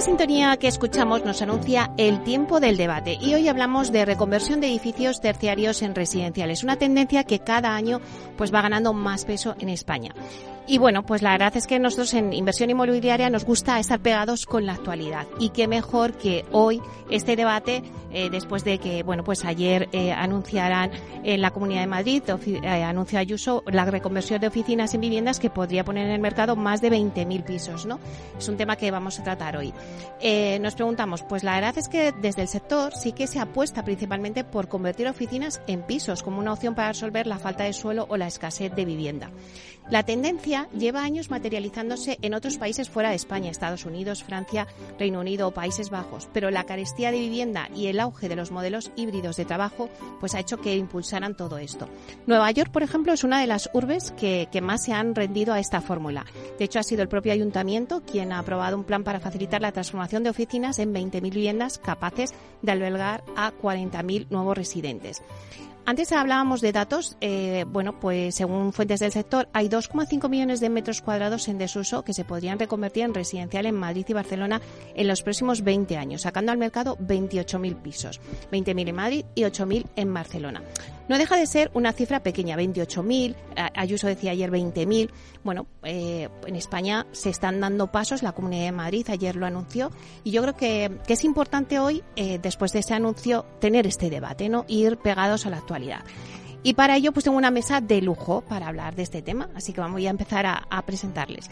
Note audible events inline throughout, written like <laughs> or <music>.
Esta sintonía que escuchamos nos anuncia el tiempo del debate y hoy hablamos de reconversión de edificios terciarios en residenciales, una tendencia que cada año pues va ganando más peso en España. Y bueno, pues la verdad es que nosotros en inversión inmobiliaria nos gusta estar pegados con la actualidad. Y qué mejor que hoy este debate, eh, después de que, bueno, pues ayer eh, anunciaran en la Comunidad de Madrid, eh, anunció Ayuso, la reconversión de oficinas en viviendas que podría poner en el mercado más de 20.000 pisos, ¿no? Es un tema que vamos a tratar hoy. Eh, nos preguntamos, pues la verdad es que desde el sector sí que se apuesta principalmente por convertir oficinas en pisos como una opción para resolver la falta de suelo o la escasez de vivienda. La tendencia lleva años materializándose en otros países fuera de España, Estados Unidos, Francia, Reino Unido o Países Bajos, pero la carestía de vivienda y el auge de los modelos híbridos de trabajo pues ha hecho que impulsaran todo esto. Nueva York, por ejemplo, es una de las urbes que, que más se han rendido a esta fórmula. De hecho, ha sido el propio ayuntamiento quien ha aprobado un plan para facilitar la transformación de oficinas en 20.000 viviendas capaces de albergar a 40.000 nuevos residentes. Antes hablábamos de datos. Eh, bueno, pues según fuentes del sector, hay 2,5 millones de metros cuadrados en desuso que se podrían reconvertir en residencial en Madrid y Barcelona en los próximos 20 años, sacando al mercado 28.000 pisos, 20.000 en Madrid y 8.000 en Barcelona. No deja de ser una cifra pequeña, 28.000, Ayuso decía ayer 20.000. Bueno, eh, en España se están dando pasos, la Comunidad de Madrid ayer lo anunció, y yo creo que, es importante hoy, eh, después de ese anuncio, tener este debate, ¿no? Ir pegados a la actualidad. Y para ello, pues tengo una mesa de lujo para hablar de este tema, así que vamos a empezar a, a presentarles.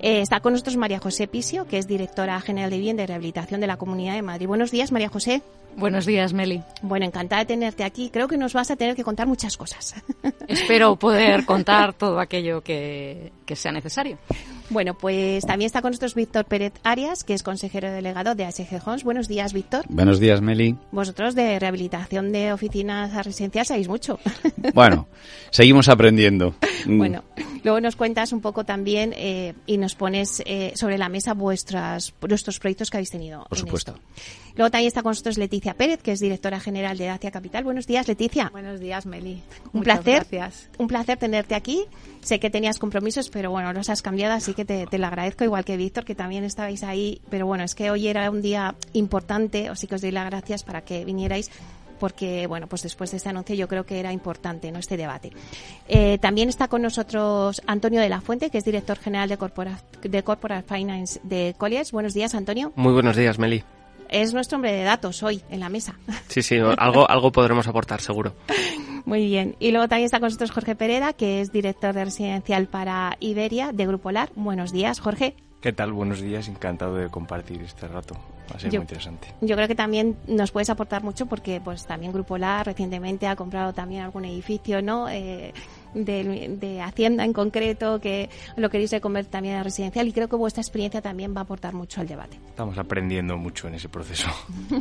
Eh, está con nosotros María José Pisio, que es directora general de Vivienda y Rehabilitación de la Comunidad de Madrid. Buenos días, María José. Buenos días, Meli. Bueno, encantada de tenerte aquí. Creo que nos vas a tener que contar muchas cosas. <laughs> Espero poder contar todo aquello que, que sea necesario. Bueno, pues también está con nosotros Víctor Pérez Arias, que es consejero delegado de ASG Homes. Buenos días, Víctor. Buenos días, Meli. Vosotros de rehabilitación de oficinas residenciales sabéis mucho. <laughs> Bueno, seguimos aprendiendo. Bueno, luego nos cuentas un poco también eh, y nos pones eh, sobre la mesa vuestras, vuestros proyectos que habéis tenido. Por en supuesto. esto. Luego también está con nosotros Leticia Pérez, que es directora general de Dacia Capital. Buenos días, Leticia. Buenos días, Meli. Un Muchas placer, Gracias. un placer tenerte aquí. Sé que tenías compromisos, pero bueno, los has cambiado, así que te, te lo agradezco, igual que Víctor, que también estabais ahí. Pero bueno, es que hoy era un día importante, así que os doy las gracias para que vinierais porque bueno pues después de este anuncio yo creo que era importante no este debate Eh, también está con nosotros Antonio de la Fuente que es director general de Corpora- de Corporate Finance de Colliers buenos días Antonio Muy buenos días, Meli. es nuestro hombre de datos hoy en la mesa Sí, sí, algo, algo podremos aportar, seguro. <laughs> Muy bien. Y luego también está con nosotros Jorge Pereda, que es director de residencial para Iberia de Grupo LAR. Buenos días, Jorge. ¿Qué tal? Buenos días, encantado de compartir este rato. Va a ser Yo- muy interesante. Yo creo que también nos puedes aportar mucho porque pues también Grupo LAR recientemente ha comprado también algún edificio, ¿no? Eh, de, de Hacienda en concreto, que lo queréis reconvertir también a residencial y creo que vuestra experiencia también va a aportar mucho al debate. Estamos aprendiendo mucho en ese proceso. <laughs>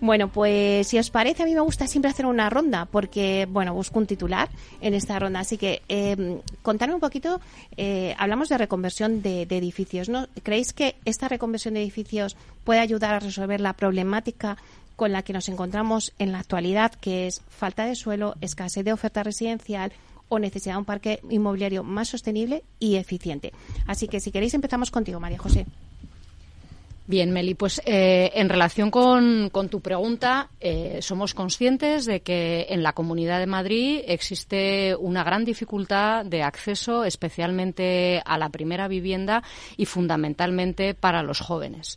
Bueno, pues si os parece, a mí me gusta siempre hacer una ronda porque, bueno, busco un titular en esta ronda. Así que, eh, contadme un poquito, eh, hablamos de reconversión de, de edificios, ¿no? ¿Creéis que esta reconversión de edificios puede ayudar a resolver la problemática con la que nos encontramos en la actualidad, que es falta de suelo, escasez de oferta residencial o necesidad de un parque inmobiliario más sostenible y eficiente? Así que, si queréis, empezamos contigo, María José. Bien, Meli, pues eh, en relación con, tu pregunta, eh, somos conscientes de que en la Comunidad de Madrid existe una gran dificultad de acceso, especialmente a la primera vivienda y fundamentalmente para los jóvenes.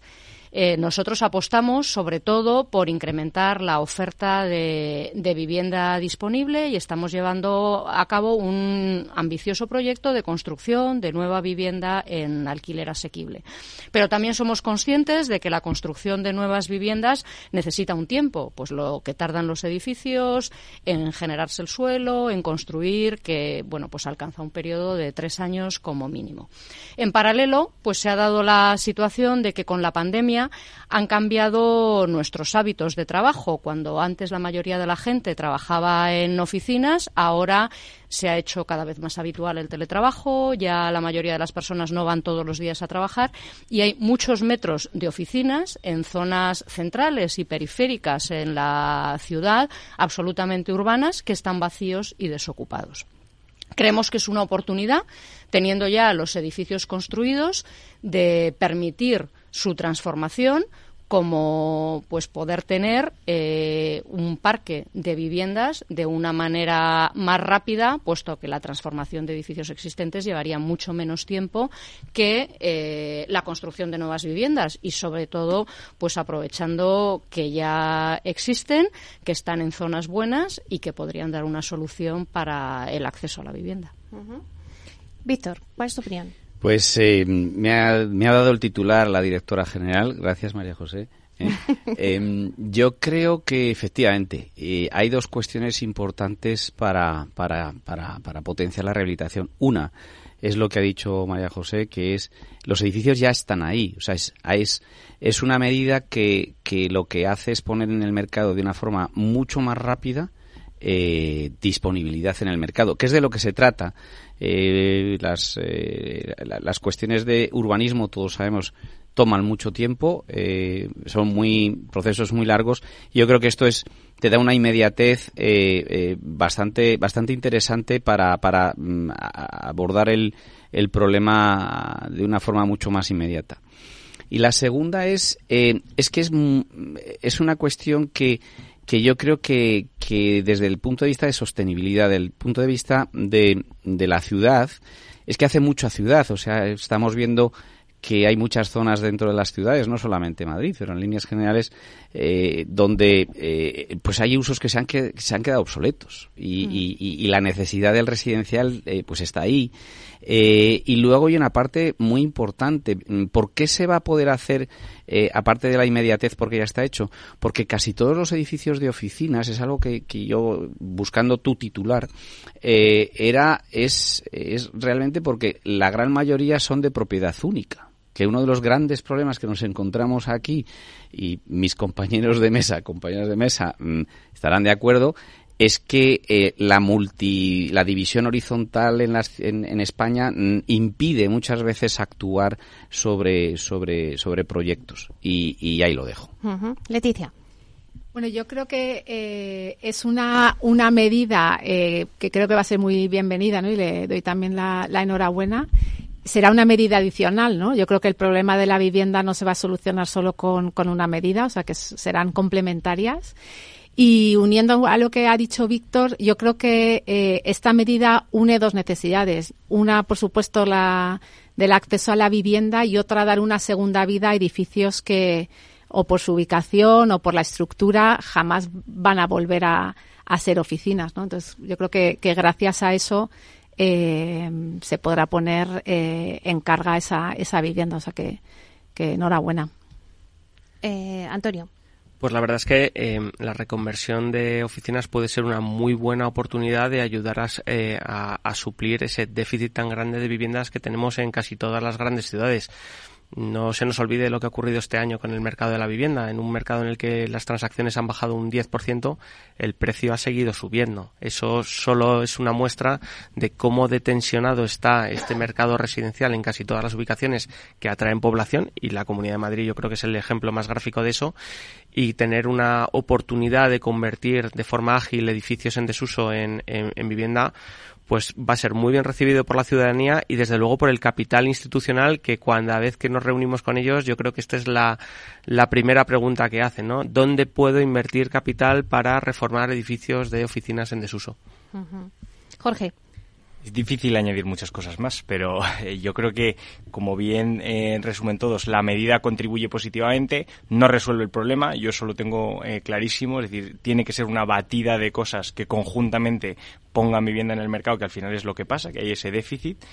Eh, nosotros apostamos sobre todo por incrementar la oferta de, vivienda disponible y estamos llevando a cabo un ambicioso proyecto de construcción de nueva vivienda en alquiler asequible. Pero también somos conscientes de que la construcción de nuevas viviendas necesita un tiempo, pues lo que tardan los edificios en generarse el suelo, en construir, que bueno, pues alcanza un periodo de tres años como mínimo. En paralelo, pues se ha dado la situación de que con la pandemia han cambiado nuestros hábitos de trabajo. Cuando antes la mayoría de la gente trabajaba en oficinas, ahora se ha hecho cada vez más habitual el teletrabajo, ya la mayoría de las personas no van todos los días a trabajar y hay muchos metros de oficinas en zonas centrales y periféricas en la ciudad, absolutamente urbanas, que están vacíos y desocupados. Creemos que es una oportunidad, teniendo ya los edificios construidos, de permitir su transformación como pues poder tener eh, un parque de viviendas de una manera más rápida, puesto que la transformación de edificios existentes llevaría mucho menos tiempo que eh, la construcción de nuevas viviendas y sobre todo pues aprovechando que ya existen, que están en zonas buenas y que podrían dar una solución para el acceso a la vivienda. Víctor, ¿cuál es tu opinión? Pues eh, me, ha, me, ha, dado el titular la directora general. Gracias, María José. ¿eh? <laughs> Em, yo creo que efectivamente eh, hay dos cuestiones importantes para, para, para, para potenciar la rehabilitación. Una es lo que ha dicho María José, que es los edificios ya están ahí. O sea, es, es, es una medida que, que lo que hace es poner en el mercado de una forma mucho más rápida eh, disponibilidad en el mercado, que es de lo que se trata. Eh, las, eh, las cuestiones de urbanismo, todos sabemos, toman mucho tiempo, eh, son muy procesos muy largos. Yo creo que esto es te da una inmediatez bastante bastante interesante para, para mm, abordar el, el problema de una forma mucho más inmediata. Y la segunda es es que es, mm, es una cuestión que que yo creo que, que desde el punto de vista de sostenibilidad, del punto de vista de, de la ciudad, es que hace mucha ciudad. O sea, estamos viendo que hay muchas zonas dentro de las ciudades, no solamente Madrid, pero en líneas generales, eh, donde eh, pues hay usos que se han, que, se han quedado obsoletos y, mm. y, y, la necesidad del residencial eh, pues está ahí. Eh, y luego hay una parte muy importante. ¿Por qué se va a poder hacer, eh, aparte de la inmediatez, porque ya está hecho? Porque casi todos los edificios de oficinas, es algo que, que yo, buscando tu titular, eh, era, es, es realmente porque la gran mayoría son de propiedad única que uno de los grandes problemas que nos encontramos aquí, y mis <laughs> compañeros de mesa, compañeras de mesa, mm, estarán de acuerdo, es que eh, la multi, la división horizontal en, las, en, España mm, impide muchas veces actuar sobre, sobre, sobre proyectos. Y, y ahí lo dejo. Leticia. Bueno, yo creo que eh, es una, una medida eh, que creo que va a ser muy bienvenida, ¿no? Y le doy también la, la enhorabuena será una medida adicional, ¿no? Yo creo que el problema de la vivienda no se va a solucionar solo con, con una medida, o sea que serán complementarias. Y uniendo a lo que ha dicho Víctor, yo creo que eh, esta medida une dos necesidades. Una, por supuesto, la del acceso a la vivienda y otra, dar una segunda vida a edificios que, o por su ubicación o por la estructura, jamás van a volver a, ser oficinas. ¿no? Entonces, yo creo que, gracias a eso eh, se podrá poner eh, en carga esa, esa vivienda. O sea que, que enhorabuena. Antonio. Pues la verdad es que em, la reconversión de oficinas puede ser una muy buena oportunidad de ayudar eh, a, a, suplir ese déficit tan grande de viviendas que tenemos en casi todas las grandes ciudades. No se nos olvide lo que ha ocurrido este año con el mercado de la vivienda. En un mercado en el que las transacciones han bajado un 10%, el precio ha seguido subiendo. Eso solo es una muestra de cómo detensionado está este mercado residencial en casi todas las ubicaciones que atraen población y la Comunidad de Madrid yo creo que es el ejemplo más gráfico de eso y tener una oportunidad de convertir de forma ágil edificios en desuso en, en vivienda pues va a ser muy bien recibido por la ciudadanía y desde luego por el capital institucional que cuando vez que nos reunimos con ellos yo creo que esta es la, la primera pregunta que hacen, ¿no? ¿Dónde puedo invertir capital para reformar edificios de oficinas en desuso? Jorge. Es difícil añadir muchas cosas más, pero eh, yo creo que, como bien eh, resumen todos, la medida contribuye positivamente, no resuelve el problema, yo solo tengo eh, clarísimo, es decir, tiene que ser una batida de cosas que conjuntamente pongan vivienda en el mercado, que al final es lo que pasa, que hay ese déficit.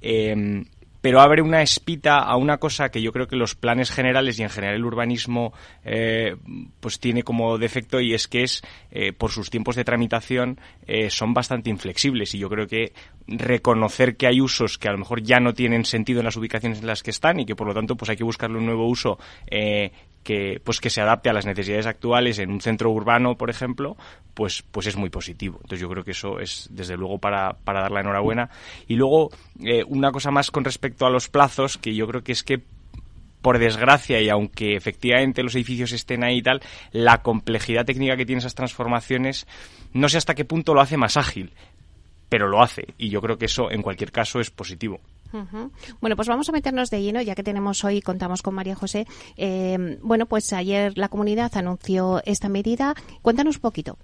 Eh, pero abre una espita a una cosa que yo creo que los planes generales y en general el urbanismo eh, pues tiene como defecto y es que es eh, por sus tiempos de tramitación eh, son bastante inflexibles. Y yo creo que reconocer que hay usos que a lo mejor ya no tienen sentido en las ubicaciones en las que están y que por lo tanto pues hay que buscarle un nuevo uso que pues que se adapte a las necesidades actuales en un centro urbano, por ejemplo, pues pues es muy positivo. Entonces yo creo que eso es desde luego para, para dar la enhorabuena. Y luego eh, una cosa más con respecto a los plazos, que yo creo que es que por desgracia, y aunque efectivamente los edificios estén ahí y tal, la complejidad técnica que tienen esas transformaciones, no sé hasta qué punto lo hace más ágil, pero lo hace. Y yo creo que eso, en cualquier caso, es positivo. Bueno, pues vamos a meternos de lleno, ya que tenemos hoy, contamos con María José. Eh, bueno, pues ayer la comunidad anunció esta medida. Cuéntanos un poquito.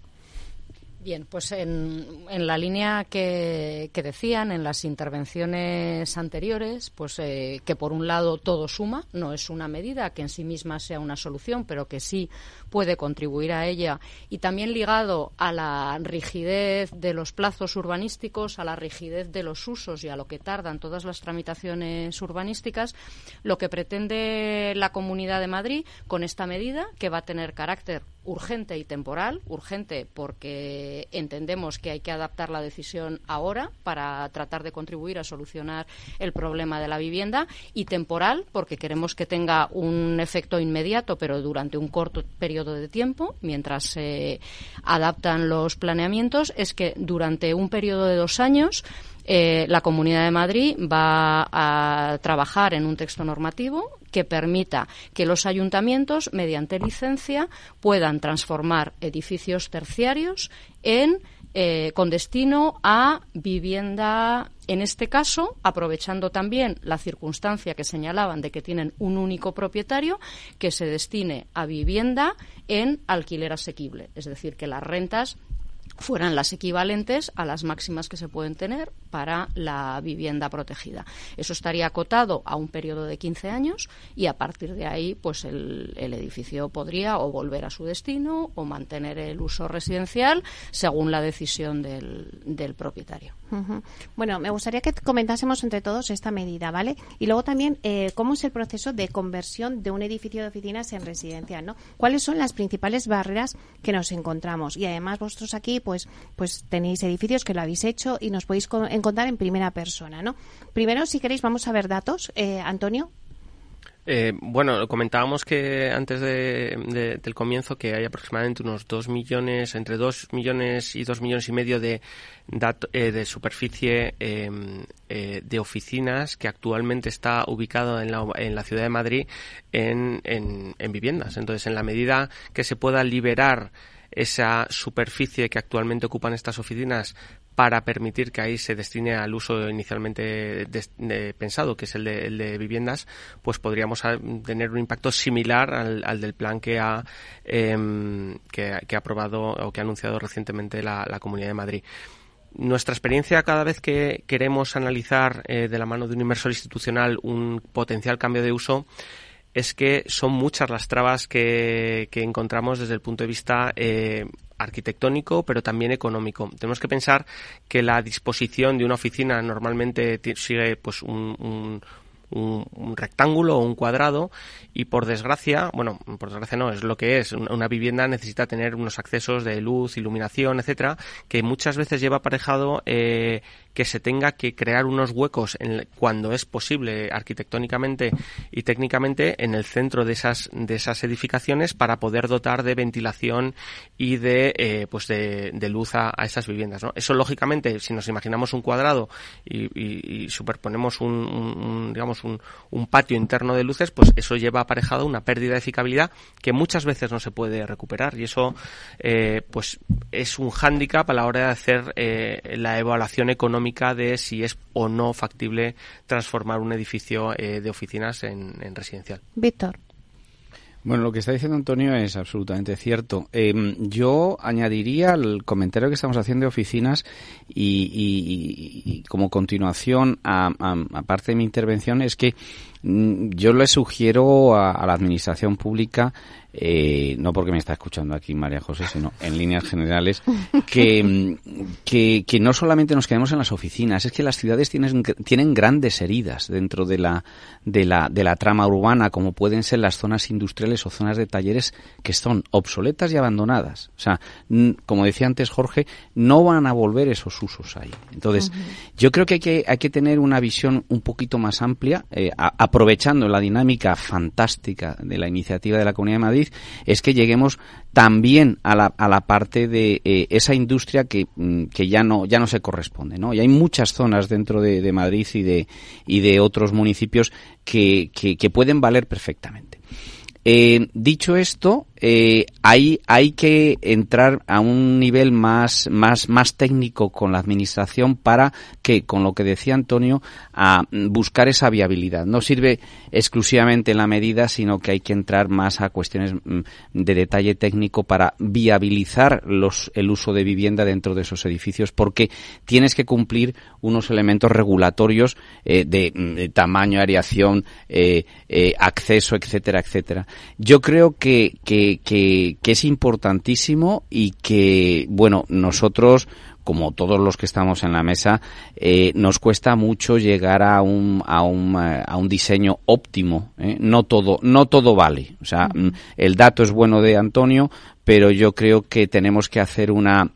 Bien, pues en, en la línea que, decían en las intervenciones anteriores, pues eh, que por un lado todo suma, no es una medida que en sí misma sea una solución, pero que sí puede contribuir a ella, y también ligado a la rigidez de los plazos urbanísticos, a la rigidez de los usos y a lo que tardan todas las tramitaciones urbanísticas, lo que pretende la Comunidad de Madrid con esta medida, que va a tener carácter urgente y temporal. Urgente porque entendemos que hay que adaptar la decisión ahora para tratar de contribuir a solucionar el problema de la vivienda y temporal porque queremos que tenga un efecto inmediato pero durante un corto periodo de tiempo mientras se adaptan los planeamientos es que durante un periodo de dos años eh, la Comunidad de Madrid va a trabajar en un texto normativo que permita que los ayuntamientos, mediante licencia, puedan transformar edificios terciarios en eh, con destino a vivienda, en este caso, aprovechando también la circunstancia que señalaban de que tienen un único propietario, que se destine a vivienda en alquiler asequible, es decir, que las rentas fueran las equivalentes a las máximas que se pueden tener para la vivienda protegida. Eso estaría acotado a un periodo de 15 años y a partir de ahí pues el, edificio podría o volver a su destino o mantener el uso residencial según la decisión del, del propietario. Bueno, me gustaría que comentásemos entre todos esta medida, ¿vale? Y luego también eh, cómo es el proceso de conversión de un edificio de oficinas en residencial, ¿no? ¿Cuáles son las principales barreras que nos encontramos? Y además vosotros aquí pues pues tenéis edificios que lo habéis hecho y nos podéis contar en primera persona, ¿no? Primero, si queréis, vamos a ver datos. Eh, Antonio. Eh, bueno, comentábamos que antes de, de, del comienzo que hay aproximadamente unos 2 millones, entre 2 millones y 2 millones y medio de, eh, de superficie eh, eh, de oficinas que actualmente está ubicado en la, en la ciudad de Madrid en, en viviendas. Entonces, en la medida que se pueda liberar esa superficie que actualmente ocupan estas oficinas para permitir que ahí se destine al uso inicialmente pensado, que es el de, el de, viviendas, pues podríamos tener un impacto similar al, del plan que ha, eh, que, que, ha aprobado o que ha anunciado recientemente la, la Comunidad de Madrid. Nuestra experiencia cada vez que queremos analizar eh, de la mano de un inversor institucional un potencial cambio de uso es que son muchas las trabas que, que encontramos desde el punto de vista eh, arquitectónico, pero también económico. Tenemos que pensar que la disposición de una oficina normalmente sigue pues un, un, un, un, rectángulo o un cuadrado y por desgracia, bueno, por desgracia no, es lo que es, una vivienda necesita tener unos accesos de luz, iluminación, etcétera, que muchas veces lleva aparejado eh, que se tenga que crear unos huecos en, cuando es posible arquitectónicamente y técnicamente en el centro de esas de esas edificaciones para poder dotar de ventilación y de eh, pues de, luz a, a, esas viviendas eso lógicamente si nos imaginamos un cuadrado y, superponemos un, digamos un, patio interno de luces pues eso lleva aparejado una pérdida de eficabilidad que muchas veces no se puede recuperar y eso eh, pues es un hándicap a la hora de hacer eh, la evaluación económica de si es o no factible transformar un edificio eh, de oficinas en, residencial. Víctor. Bueno, lo que está diciendo Antonio es absolutamente cierto. Em, yo añadiría el comentario que estamos haciendo de oficinas y, como continuación, aparte de mi intervención, es que mm, yo le sugiero a la administración pública eh, no porque me está escuchando aquí María José, sino en líneas generales, que, que, no solamente nos quedemos en las oficinas, es que las ciudades tienen, tienen grandes heridas dentro de la, de, la, de la trama urbana, como pueden ser las zonas industriales o zonas de talleres que son obsoletas y abandonadas. O sea, como decía antes Jorge, no van a volver esos usos ahí. Entonces, yo creo que hay, que hay que tener una visión un poquito más amplia, eh, aprovechando la dinámica fantástica de la iniciativa de la Comunidad de Madrid, es que lleguemos también a la, a la parte de eh, esa industria que, mm, que, ya no ya no se corresponde no y hay muchas zonas dentro de, Madrid y de y de otros municipios que, que, que pueden valer perfectamente. Eh, dicho esto, eh, hay, hay que entrar a un nivel más, más, más técnico con la administración para que, con lo que decía Antonio, a buscar esa viabilidad. No sirve exclusivamente en la medida, sino que hay que entrar más a cuestiones mm, de detalle técnico para viabilizar los, el uso de vivienda dentro de esos edificios, porque tienes que cumplir unos elementos regulatorios eh, de, mm, tamaño, areación, eh, eh, acceso, etcétera, etcétera. Yo creo que, que, que, que es importantísimo y que, bueno, nosotros como todos los que estamos en la mesa, eh, nos cuesta mucho llegar a un, a un, eh, a un diseño óptimo. ¿eh? No todo, no todo vale. O sea, mm, el dato es bueno de Antonio, pero yo creo que tenemos que hacer una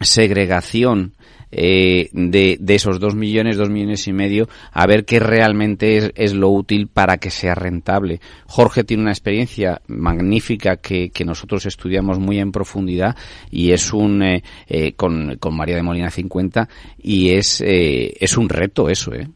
segregación eh, de, de, esos dos millones, dos millones y medio, a ver qué realmente es, es, lo útil para que sea rentable. Jorge tiene una experiencia magnífica que, que nosotros estudiamos muy en profundidad y es un, eh, eh, con, con María de Molina 50 y es, eh, es un reto eso, ¿eh?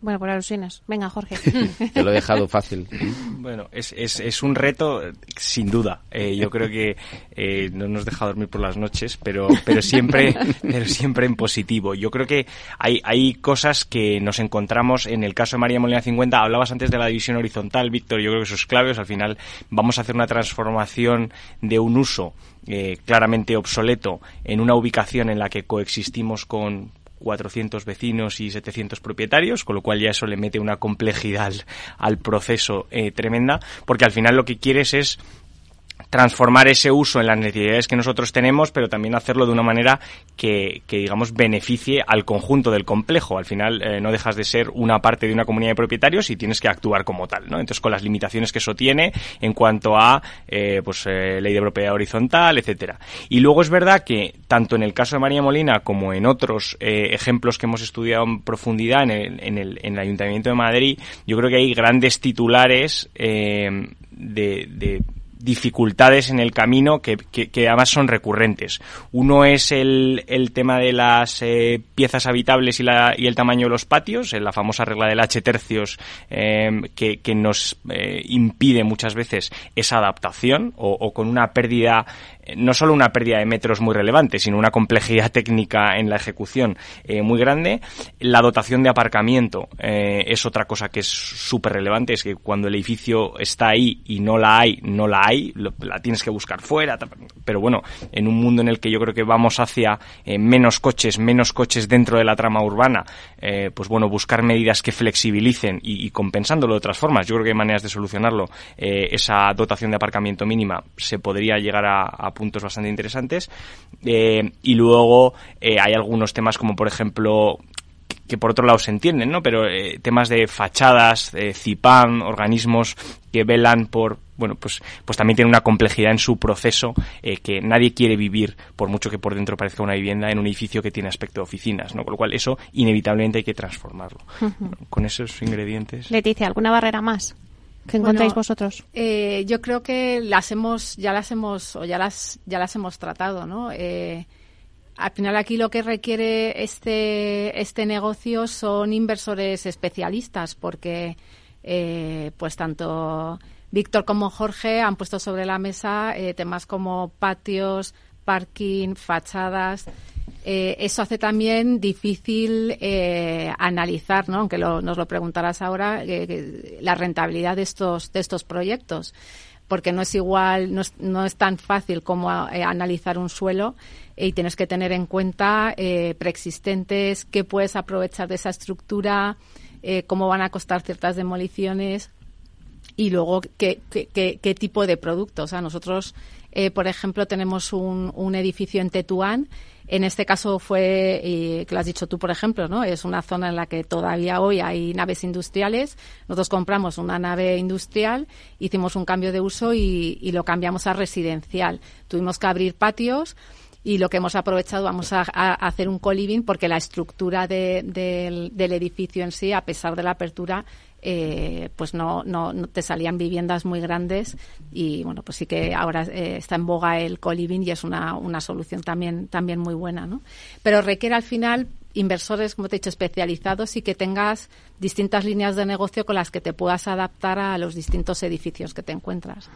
Bueno, por alusiones. Venga, Jorge. <laughs> Te lo he dejado fácil. <laughs> Bueno, es, es, es un reto, sin duda. Eh, yo creo que eh, no nos deja dormir por las noches, pero, pero, siempre, <laughs> pero siempre en positivo. Yo creo que hay, hay cosas que nos encontramos en el caso de María Molina 50. Hablabas antes de la división horizontal, Víctor. Yo creo que eso es clave. al final vamos a hacer una transformación de un uso eh, claramente obsoleto en una ubicación en la que coexistimos con 400 vecinos y 700 propietarios, con lo cual ya eso le mete una complejidad al, proceso eh, tremenda, porque al final lo que quieres es transformar ese uso en las necesidades que nosotros tenemos, pero también hacerlo de una manera que, que digamos, beneficie al conjunto del complejo. Al final, eh, no dejas de ser una parte de una comunidad de propietarios y tienes que actuar como tal, ¿no? Entonces, con las limitaciones que eso tiene en cuanto a, eh, pues, eh, ley de propiedad horizontal, etcétera. Y luego es verdad que, tanto en el caso de María Molina como en otros eh, ejemplos que hemos estudiado en profundidad en el, en el, en el Ayuntamiento de Madrid, yo creo que hay grandes titulares de, de dificultades en el camino que, que, que, además son recurrentes. Uno es el, el tema de las eh, piezas habitables y, la, y, el tamaño de los patios, en la famosa regla del H tercios eh, que, que, nos eh, impide muchas veces esa adaptación o, o con una pérdida no solo una pérdida de metros muy relevante, sino una complejidad <laughs> técnica en la ejecución eh, muy grande. La dotación de aparcamiento eh, es otra cosa que es súper relevante, es que cuando el edificio está ahí y no la hay, no la hay, la tienes que buscar fuera. Pero bueno, en un mundo en el que yo creo que vamos hacia eh, menos coches, menos coches dentro de la trama urbana, eh, pues bueno, buscar medidas que flexibilicen y, compensándolo de otras formas. Yo creo que hay maneras de solucionarlo. Eh, esa dotación de aparcamiento mínima se podría llegar a puntos bastante interesantes. Eh, y luego eh, hay algunos temas como, por ejemplo, que por otro lado se entienden, ¿no? Pero eh, temas de fachadas, eh, CIPAM, organismos que velan por, bueno, pues, pues también tiene una complejidad en su proceso eh, que nadie quiere vivir, por mucho que por dentro parezca una vivienda, en un edificio que tiene aspecto de oficinas, ¿no? Con lo cual eso inevitablemente hay que transformarlo. Uh -huh. con esos ingredientes. Leticia, ¿alguna barrera más? ¿Qué encontráis bueno, vosotros? Eh, yo creo que las hemos, ya las hemos, o ya las, ya las hemos tratado, ¿no? Eh, al final aquí lo que requiere este, este negocio son inversores especialistas, porque eh, pues tanto Víctor como Jorge han puesto sobre la mesa eh, temas como patios, parking, fachadas. Eh, eso hace también difícil eh, analizar, ¿no? aunque nos lo preguntarás ahora, la rentabilidad de estos, de estos proyectos porque no es igual, no es, no es tan fácil como eh, analizar un suelo y tienes que tener en cuenta preexistentes, qué puedes aprovechar de esa estructura, cómo van a costar ciertas demoliciones y luego qué, qué, qué, tipo de productos. O sea, nosotros, por ejemplo, tenemos un, un edificio en Tetuán en este caso fue, y que lo has dicho tú, por ejemplo, ¿no? Es una zona en la que todavía hoy hay naves industriales. Nosotros compramos una nave industrial, hicimos un cambio de uso y, lo cambiamos a residencial. Tuvimos que abrir patios y lo que hemos aprovechado vamos a, hacer un co-living porque la estructura del, del, edificio en sí, a pesar de la apertura, eh, pues no, no, te salían viviendas muy grandes y bueno, pues sí que ahora eh, está en boga el co-living y es una, una solución también, también muy buena, ¿no? Pero requiere al final inversores, como te he dicho, especializados y que tengas distintas líneas de negocio con las que te puedas adaptar a los distintos edificios que te encuentras.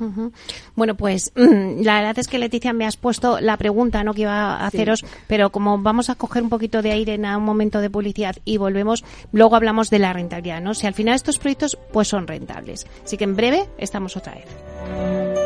Bueno, pues <clears throat> la verdad es que Leticia me has puesto la pregunta ¿no? que iba a haceros, pero como vamos a coger un poquito de aire en un momento de publicidad y volvemos, luego hablamos de la rentabilidad, ¿no? Si al final estos proyectos pues son rentables. Así que en breve estamos otra vez.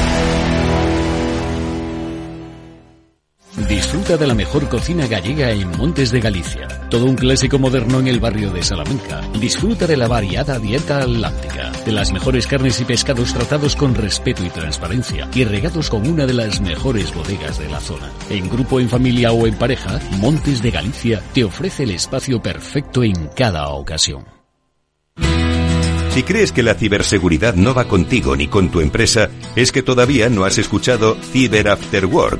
Disfruta de la mejor cocina gallega en Montes de Galicia. Todo un clásico moderno en el barrio de Salamanca. Disfruta de la variada dieta atlántica, de las mejores carnes y pescados tratados con respeto y transparencia y regados con una de las mejores bodegas de la zona. En grupo, en familia o en pareja, Montes de Galicia te ofrece el espacio perfecto en cada ocasión. Si crees que la ciberseguridad no va contigo ni con tu empresa, es que todavía no has escuchado Cyber After Work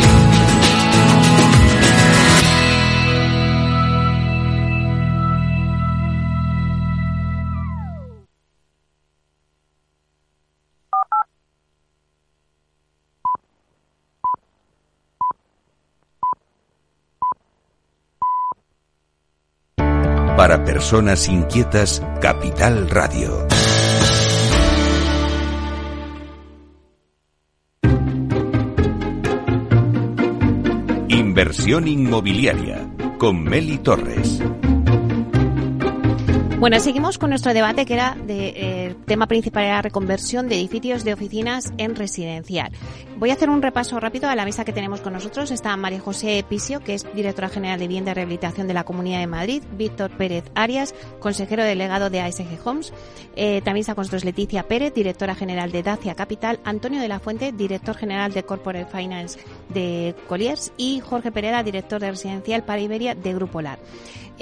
Personas inquietas, Capital Radio. Inversión inmobiliaria con Meli Torres. Bueno, seguimos con nuestro debate que era de eh, tema principal era reconversión de edificios de oficinas en residencial. Voy a hacer un repaso rápido a la mesa que tenemos con nosotros. Está María José Pisio, que es directora general de Vivienda y Rehabilitación de la Comunidad de Madrid, Víctor Pérez Arias, consejero delegado de ASG Homes. Eh, también está con nosotros Leticia Pérez, directora general de Dacia Capital, Antonio de la Fuente, director general de Corporate Finance de Colliers y Jorge Pereira, director de residencial para Iberia de Grupo LAR.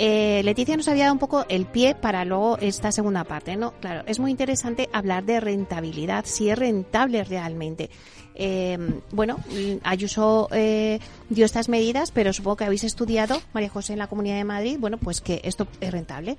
Eh, Leticia nos había dado un poco el pie para luego esta segunda parte, ¿no? Claro, es muy interesante hablar de rentabilidad, si es rentable realmente. Eh, bueno, Ayuso eh, dio estas medidas, pero supongo que habéis estudiado, María José, en la Comunidad de Madrid, bueno, pues que esto es rentable.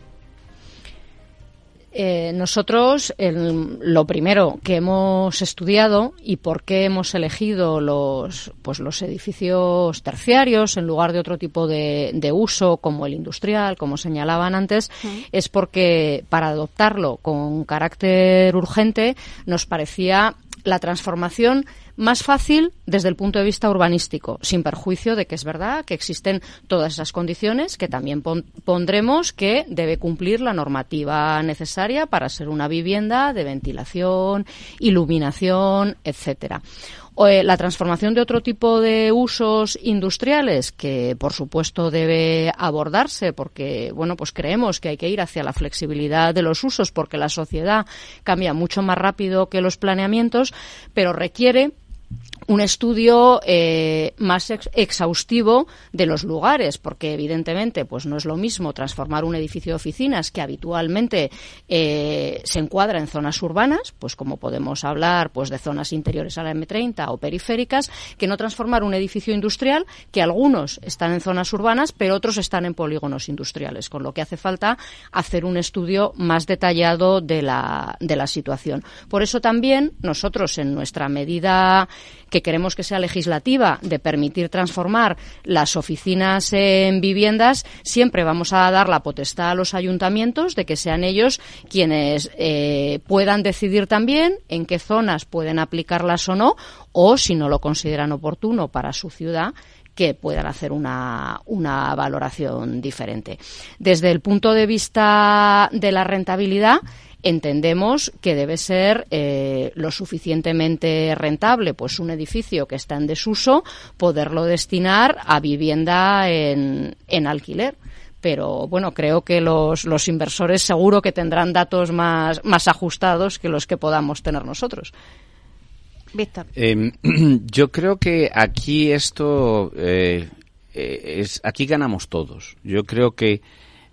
Eh, nosotros, lo primero que hemos estudiado y por qué hemos elegido los, pues los edificios terciarios en lugar de otro tipo de, uso como el industrial, como señalaban antes, es porque para adoptarlo con carácter urgente nos parecía la transformación más fácil desde el punto de vista urbanístico, sin perjuicio de que es verdad que existen todas esas condiciones que también pondremos que debe cumplir la normativa necesaria para ser una vivienda de ventilación, iluminación, etcétera. Eh, la transformación de otro tipo de usos industriales que por supuesto debe abordarse porque bueno pues creemos que hay que ir hacia la flexibilidad de los usos porque la sociedad cambia mucho más rápido que los planeamientos pero requiere un estudio eh, más exhaustivo de los lugares, porque evidentemente pues no es lo mismo transformar un edificio de oficinas que habitualmente eh, se encuadra en zonas urbanas, pues como podemos hablar pues de zonas interiores a la M30 o periféricas, que no transformar un edificio industrial que algunos están en zonas urbanas, pero otros están en polígonos industriales, con lo que hace falta hacer un estudio más detallado de la, de la situación. Por eso también nosotros en nuestra medida que queremos que sea legislativa de permitir transformar las oficinas en viviendas, siempre vamos a dar la potestad a los ayuntamientos de que sean ellos quienes eh, puedan decidir también en qué zonas pueden aplicarlas o no, o si no lo consideran oportuno para su ciudad, que puedan hacer una, una valoración diferente. Desde el punto de vista de la rentabilidad, entendemos que debe ser eh, lo suficientemente rentable, pues un edificio que está en desuso, poderlo destinar a vivienda en, en alquiler pero bueno, creo que los, los inversores seguro que tendrán datos más, más ajustados que los que podamos tener nosotros. Víctor. Em, <clears throat> yo creo que aquí esto eh, eh, es aquí ganamos todos. Yo creo que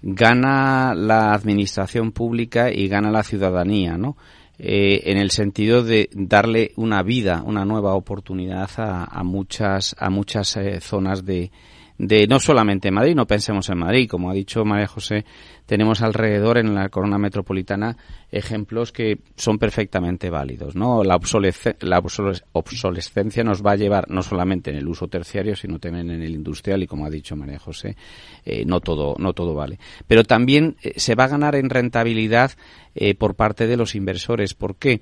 gana la administración pública y gana la ciudadanía, ¿no? Eh, en el sentido de darle una vida, una nueva oportunidad a, muchas, a muchas eh, zonas de, de no solamente Madrid, no pensemos en Madrid, como ha dicho María José, tenemos alrededor en la corona metropolitana ejemplos que son perfectamente válidos, ¿no? La, la obsolescencia nos va a llevar no solamente en el uso terciario, sino también en el industrial y como ha dicho María José, eh, no todo no todo vale. Pero también eh, se va a ganar en rentabilidad eh, por parte de los inversores. ¿Por qué?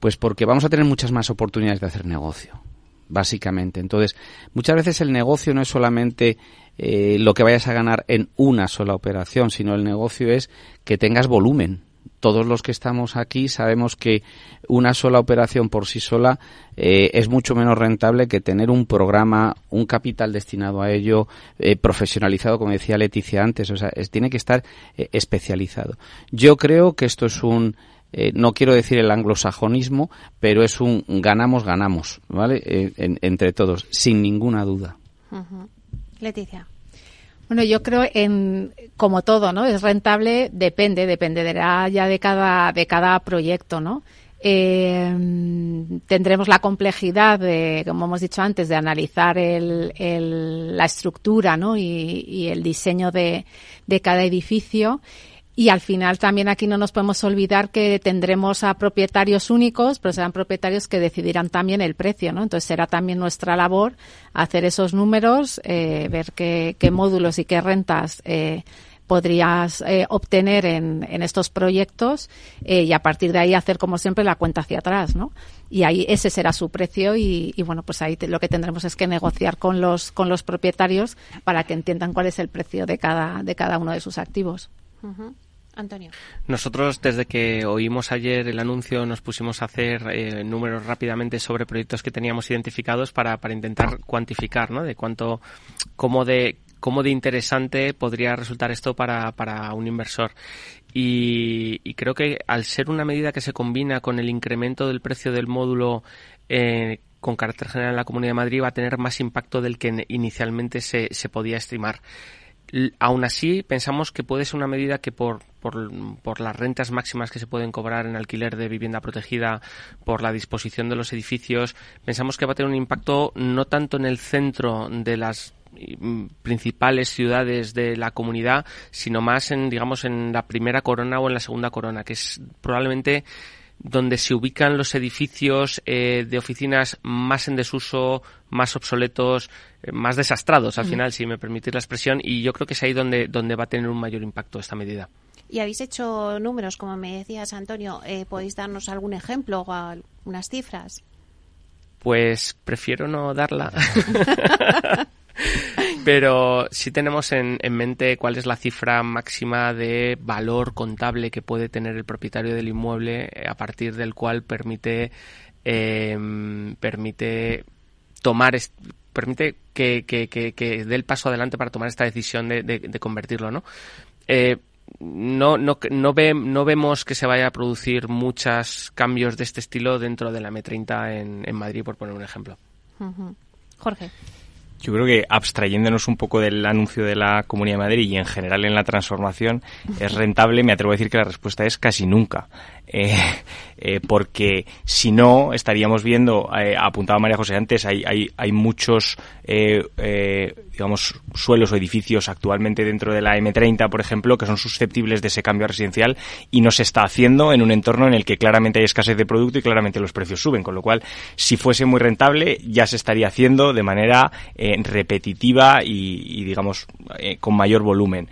Pues porque vamos a tener muchas más oportunidades de hacer negocio básicamente. Entonces, muchas veces el negocio no es solamente eh, lo que vayas a ganar en una sola operación, sino el negocio es que tengas volumen. Todos los que estamos aquí sabemos que una sola operación por sí sola eh, es mucho menos rentable que tener un programa, un capital destinado a ello, eh, profesionalizado, como decía Leticia antes. O sea, tiene que estar especializado. Yo creo que esto es un eh, no quiero decir el anglosajonismo, pero es un ganamos, ganamos, ¿vale? Eh, entre todos, sin ninguna duda. Leticia. Bueno, yo creo en como todo, ¿no? Es rentable, depende, dependerá ya de cada de cada proyecto, ¿no? Eh, tendremos la complejidad de, como hemos dicho antes, de analizar el, la estructura, ¿no? Y, y el diseño de, de cada edificio y al final también aquí no nos podemos olvidar que tendremos a propietarios únicos, pero serán propietarios que decidirán también el precio, ¿no? Entonces será también nuestra labor hacer esos números, eh, ver qué, qué, módulos y qué rentas eh, podrías eh, obtener en, en, estos proyectos eh, y a partir de ahí hacer como siempre la cuenta hacia atrás, ¿no? Y ahí ese será su precio y, y bueno, pues ahí lo que tendremos es que negociar con los con los propietarios para que entiendan cuál es el precio de cada de cada uno de sus activos. Uh Antonio. Nosotros, desde que oímos ayer el anuncio, nos pusimos a hacer eh, números rápidamente sobre proyectos que teníamos identificados para, para intentar cuantificar, ¿no? De cuánto, cómo de, cómo de interesante podría resultar esto para, para un inversor. Y, y, creo que al ser una medida que se combina con el incremento del precio del módulo eh, con carácter general en la Comunidad de Madrid va a tener más impacto del que inicialmente se, se podía estimar. Aún así, pensamos que puede ser una medida que por, por, por, las rentas máximas que se pueden cobrar en alquiler de vivienda protegida, por la disposición de los edificios, pensamos que va a tener un impacto no tanto en el centro de las mm, principales ciudades de la comunidad, sino más en, digamos, en la primera corona o en la segunda corona, que es probablemente donde se ubican los edificios eh, de oficinas más en desuso, más obsoletos, eh, más desastrados al final, si me permitís la expresión, y yo creo que es ahí donde, donde va a tener un mayor impacto esta medida. Y habéis hecho números, como me decías, Antonio. Eh, ¿Podéis darnos algún ejemplo o unas cifras? Pues prefiero no darla. <laughs> Pero sí tenemos en, en, mente cuál es la cifra máxima de valor contable que puede tener el propietario del inmueble eh, a partir del cual permite eh, permite tomar permite que, que, que, que, dé el paso adelante para tomar esta decisión de, de, convertirlo, ¿no? Eh, no, no, no, ve, no vemos que se vaya a producir muchos cambios de este estilo dentro de la M30 en, en Madrid, por poner un ejemplo. Jorge. Yo creo que abstrayéndonos un poco del anuncio de la Comunidad de Madrid y en general en la transformación, es rentable, me atrevo a decir que la respuesta es casi nunca. Eh, eh, porque si no, estaríamos viendo, eh, apuntaba María José antes, hay, hay, hay muchos, eh, eh, digamos, suelos o edificios actualmente dentro de la M30, por ejemplo, que son susceptibles de ese cambio residencial y no se está haciendo en un entorno en el que claramente hay escasez de producto y claramente los precios suben, con lo cual, si fuese muy rentable, ya se estaría haciendo de manera eh, repetitiva y, y digamos, eh, con mayor volumen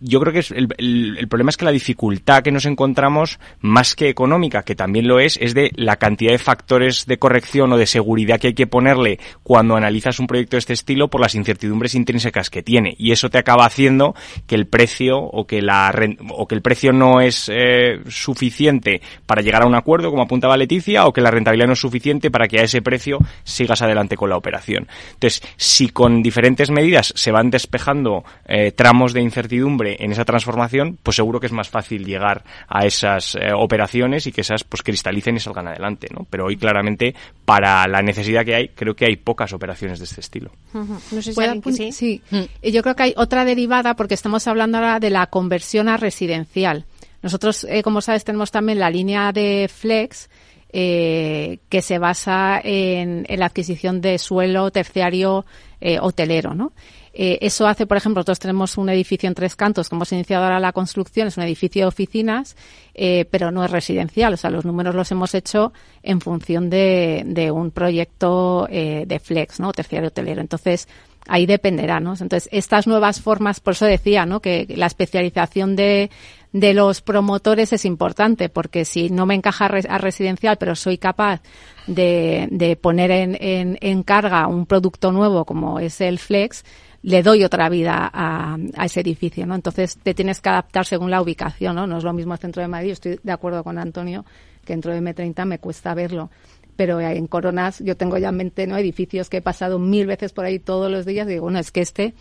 yo creo que es el, el, problema es que la dificultad que nos encontramos, más que económica, que también lo es, es de la cantidad de factores de corrección o de seguridad que hay que ponerle cuando analizas un proyecto de este estilo por las incertidumbres intrínsecas que tiene. Y eso te acaba haciendo que el precio o que la o que el precio no es eh, suficiente para llegar a un acuerdo, como apuntaba Leticia, o que la rentabilidad no es suficiente para que a ese precio sigas adelante con la operación. Entonces, si con diferentes medidas se van despejando eh, tramos de incertidumbre en esa transformación, pues seguro que es más fácil llegar a esas eh, operaciones y que esas pues cristalicen y salgan adelante, ¿no? Pero hoy claramente para la necesidad que hay, creo que hay pocas operaciones de este estilo. Uh -huh. No sé si alguien que sí. sí. Mm. Yo creo que hay otra derivada porque estamos hablando ahora de la conversión a residencial. Nosotros, eh, como sabes, tenemos también la línea de Flex eh, que se basa en, en, la adquisición de suelo terciario eh, hotelero, ¿no? Eh, eso hace, por ejemplo, nosotros tenemos un edificio en tres cantos que hemos iniciado ahora la construcción, es un edificio de oficinas, eh, pero no es residencial. O sea, los números los hemos hecho en función de, de un proyecto eh, de flex, ¿no? Terciario hotelero. Entonces, ahí dependerá, ¿no? Entonces, estas nuevas formas, por eso decía, ¿no? Que la especialización de, de los promotores es importante, porque si no me encaja a residencial, pero soy capaz de, de poner en, en, en carga un producto nuevo como es el flex, le doy otra vida a, a, ese edificio, ¿no? Entonces te tienes que adaptar según la ubicación, ¿no? No es lo mismo el centro de Madrid, estoy de acuerdo con Antonio, que dentro de M30 me cuesta verlo. Pero en Coronas yo tengo ya en mente ¿no? edificios que he pasado mil veces por ahí todos los días y digo, bueno, es que este,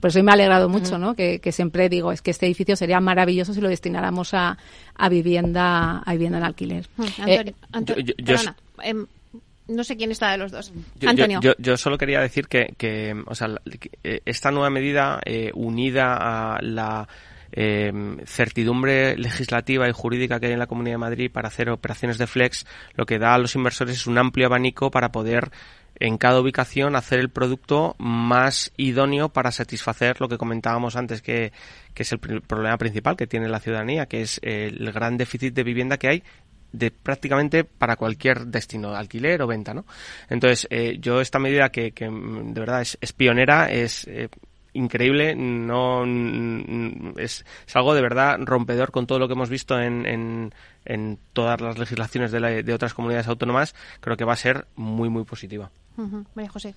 por eso me ha alegrado mucho, ¿no? Que, que, siempre digo, es que este edificio sería maravilloso si lo destináramos a, a vivienda, a vivienda en alquiler. Antonio, eh, Antonio, yo, yo, perdona, eh, no sé quién está de los dos. Yo, Antonio. Yo, yo, solo quería decir que, que o sea, esta nueva medida eh, unida a la eh, certidumbre legislativa y jurídica que hay en la Comunidad de Madrid para hacer operaciones de flex, lo que da a los inversores es un amplio abanico para poder en cada ubicación hacer el producto más idóneo para satisfacer lo que comentábamos antes que, que es el problema principal que tiene la ciudadanía, que es el gran déficit de vivienda que hay de prácticamente para cualquier destino, de alquiler o venta, ¿no? Entonces, eh, yo esta medida que, que de verdad es, es, pionera es eh, increíble, no es, algo de verdad rompedor con todo lo que hemos visto en, en, en todas las legislaciones de, de, otras comunidades autónomas, creo que va a ser muy, muy positiva. María José.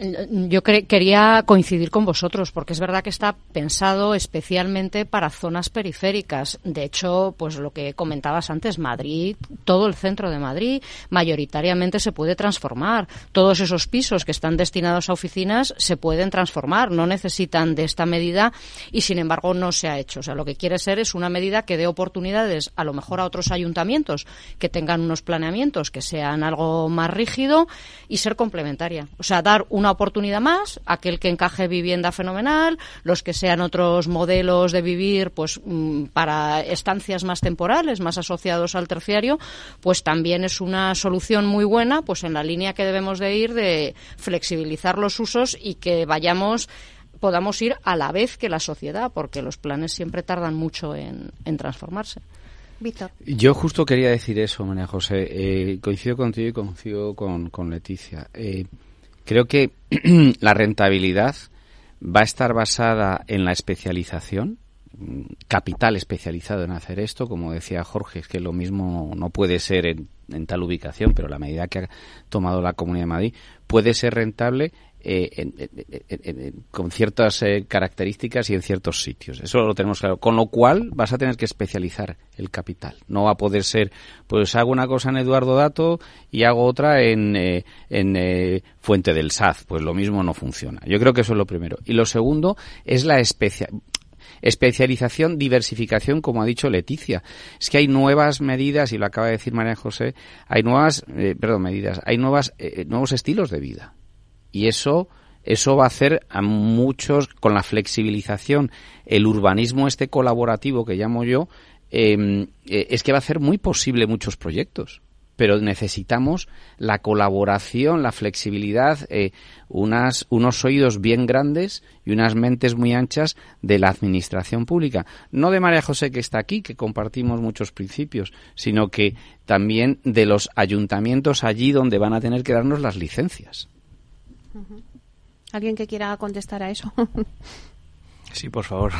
Yo quería coincidir con vosotros porque es verdad que está pensado especialmente para zonas periféricas. De hecho, pues lo que comentabas antes, Madrid, todo el centro de Madrid, mayoritariamente se puede transformar. Todos esos pisos que están destinados a oficinas se pueden transformar, no necesitan de esta medida y sin embargo no se ha hecho. O sea, lo que quiere ser es una medida que dé oportunidades a lo mejor a otros ayuntamientos que tengan unos planeamientos que sean algo más rígido y ser complementaria. O sea, dar una oportunidad más, aquel que encaje vivienda fenomenal, los que sean otros modelos de vivir pues mm, para estancias más temporales, más asociados al terciario, pues también es una solución muy buena, pues en la línea que debemos de ir de flexibilizar los usos y que vayamos podamos ir a la vez que la sociedad, porque los planes siempre tardan mucho en, transformarse. Víctor. Yo justo quería decir eso, María José. Eh, coincido contigo y coincido con, con Leticia. Eh, Creo que <clears throat> la rentabilidad va a estar basada en la especialización, capital especializado en hacer esto, como decía Jorge, es que lo mismo no puede ser en, tal ubicación, pero la medida que ha tomado la Comunidad de Madrid puede ser rentable eh, con ciertas eh, características y en ciertos sitios. Eso lo tenemos claro. Con lo cual vas a tener que especializar el capital. No va a poder ser, pues hago una cosa en Eduardo Dato y hago otra en, eh, en Fuente del Saz. Pues lo mismo no funciona. Yo creo que eso es lo primero. Y lo segundo es la especialización, diversificación, como ha dicho Leticia. Es que hay nuevas medidas, y lo acaba de decir María José, hay nuevas, perdón, medidas, hay nuevas, nuevos estilos de vida y eso eso va a hacer a muchos con la flexibilización el urbanismo este colaborativo que llamo yo em, eh, es que va a hacer muy posible muchos proyectos pero necesitamos la colaboración, la flexibilidad, eh, unas, unos oídos bien grandes y unas mentes muy anchas de la administración pública. No de María José que está aquí, que compartimos muchos principios, sino que también de los ayuntamientos allí donde van a tener que darnos las licencias. ¿Alguien que quiera contestar a eso? <laughs> Sí, por favor.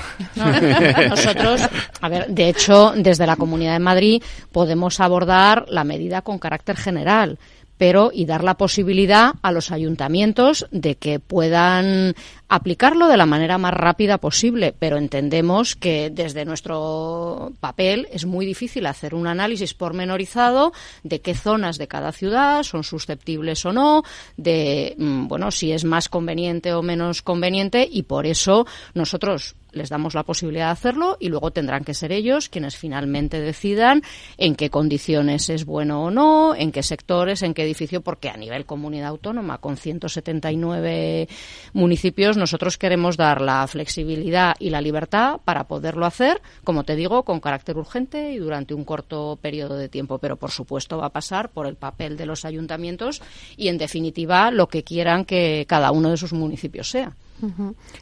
nosotros, a ver, de hecho, desde la Comunidad de Madrid podemos abordar la medida con carácter general pero y dar la posibilidad a los ayuntamientos de que puedan aplicarlo de la manera más rápida posible, pero entendemos que desde nuestro papel es muy difícil hacer un análisis pormenorizado de qué zonas de cada ciudad son susceptibles o no, de mm, bueno, si es más conveniente o menos conveniente y por eso nosotros les damos la posibilidad de hacerlo y luego tendrán que ser ellos quienes finalmente decidan en qué condiciones es bueno o no, en qué sectores, en qué edificio, porque a nivel comunidad autónoma, con 179 municipios, nosotros queremos dar la flexibilidad y la libertad para poderlo hacer, como te digo, con carácter urgente y durante un corto periodo de tiempo. Pero, por supuesto, va a pasar por el papel de los ayuntamientos y, en definitiva, lo que quieran que cada uno de sus municipios sea.